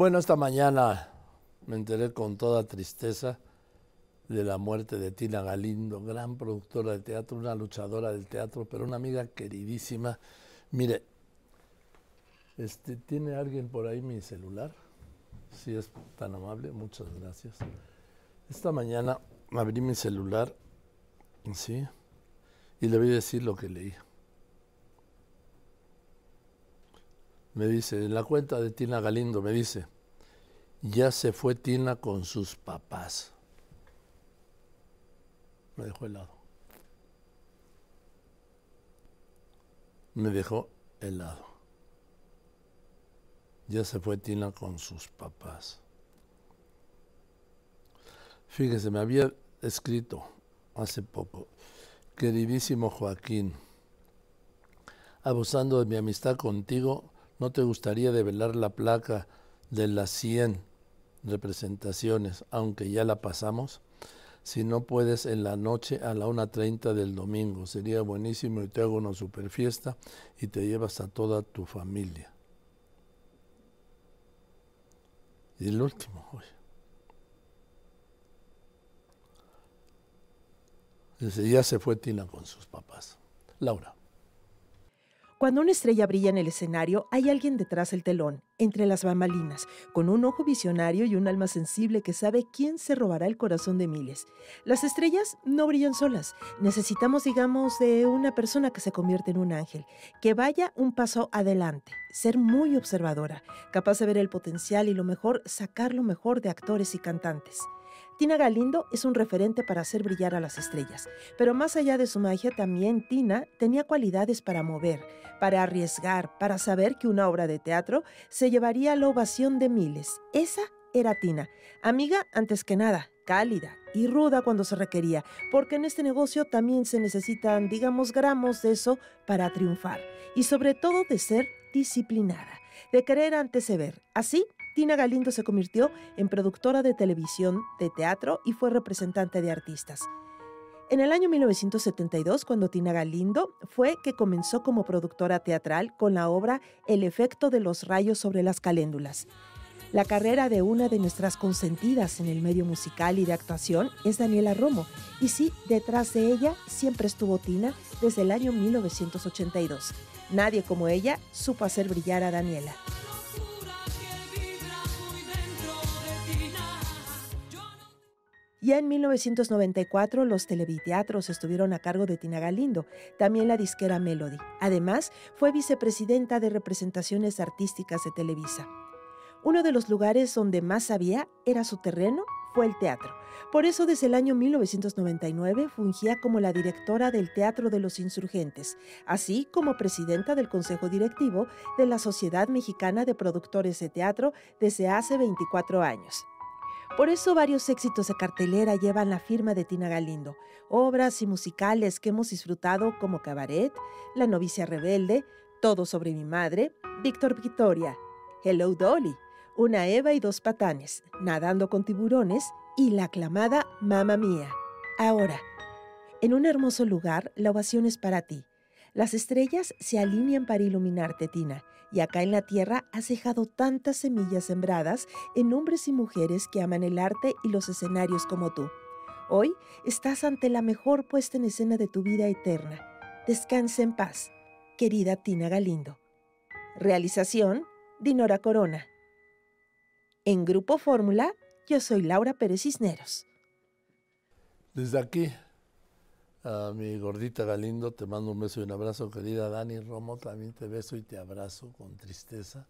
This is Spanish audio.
Bueno, esta mañana me enteré con toda tristeza de la muerte de Tina Galindo, gran productora de teatro, una luchadora del teatro, pero una amiga queridísima. Mire, este, ¿tiene alguien por ahí mi celular? Si es tan amable, muchas gracias. Esta mañana abrí mi celular, ¿sí? Y le voy a decir lo que leí. Me dice, en la cuenta de Tina Galindo, me dice, ya se fue Tina con sus papás. Me dejó helado. Me dejó helado. Ya se fue Tina con sus papás. Fíjese, me había escrito hace poco, queridísimo Joaquín, abusando de mi amistad contigo, ¿no te gustaría develar la placa de las 100 representaciones, aunque ya la pasamos? Si no puedes en la noche a la 1.30 del domingo, sería buenísimo y te hago una super fiesta y te llevas a toda tu familia. Y el último, oye. Dice, ya se fue Tina con sus papás. Laura. Cuando una estrella brilla en el escenario, hay alguien detrás del telón, entre las bambalinas, con un ojo visionario y un alma sensible que sabe quién se robará el corazón de miles. Las estrellas no brillan solas. Necesitamos, digamos, de una persona que se convierte en un ángel, que vaya un paso adelante, ser muy observadora, capaz de ver el potencial y lo mejor, sacar lo mejor de actores y cantantes. Tina Galindo es un referente para hacer brillar a las estrellas, pero más allá de su magia, también Tina tenía cualidades para mover, para arriesgar, para saber que una obra de teatro se llevaría a la ovación de miles. Esa era Tina, amiga antes que nada, cálida y ruda cuando se requería, porque en este negocio también se necesitan, digamos, gramos de eso para triunfar, y sobre todo de ser disciplinada, de querer anteceber. Así Tina Galindo se convirtió en productora de televisión, de teatro y fue representante de artistas. En el año 1972, cuando Tina Galindo fue que comenzó como productora teatral con la obra El efecto de los rayos sobre las caléndulas. La carrera de una de nuestras consentidas en el medio musical y de actuación es Daniela Romo, y sí, detrás de ella siempre estuvo Tina desde el año 1982. Nadie como ella supo hacer brillar a Daniela. Ya en 1994 los televiteatros estuvieron a cargo de Tina Galindo, también la disquera Melody. Además, fue vicepresidenta de representaciones artísticas de Televisa. Uno de los lugares donde más sabía era su terreno, fue el teatro. Por eso desde el año 1999 fungía como la directora del Teatro de los Insurgentes, así como presidenta del Consejo Directivo de la Sociedad Mexicana de Productores de Teatro desde hace 24 años. Por eso varios éxitos de cartelera llevan la firma de Tina Galindo, obras y musicales que hemos disfrutado como Cabaret, La novicia rebelde, Todo sobre mi madre, Víctor Victoria, Hello Dolly, Una Eva y dos patanes, Nadando con tiburones y la aclamada Mamma Mía. Ahora, en un hermoso lugar, la ovación es para ti. Las estrellas se alinean para iluminarte, Tina, y acá en la tierra has dejado tantas semillas sembradas en hombres y mujeres que aman el arte y los escenarios como tú. Hoy estás ante la mejor puesta en escena de tu vida eterna. Descansa en paz, querida Tina Galindo. Realización, Dinora Corona. En Grupo Fórmula, yo soy Laura Pérez Cisneros. Desde aquí, a mi gordita Galindo, te mando un beso y un abrazo, querida Dani Romo, también te beso y te abrazo con tristeza.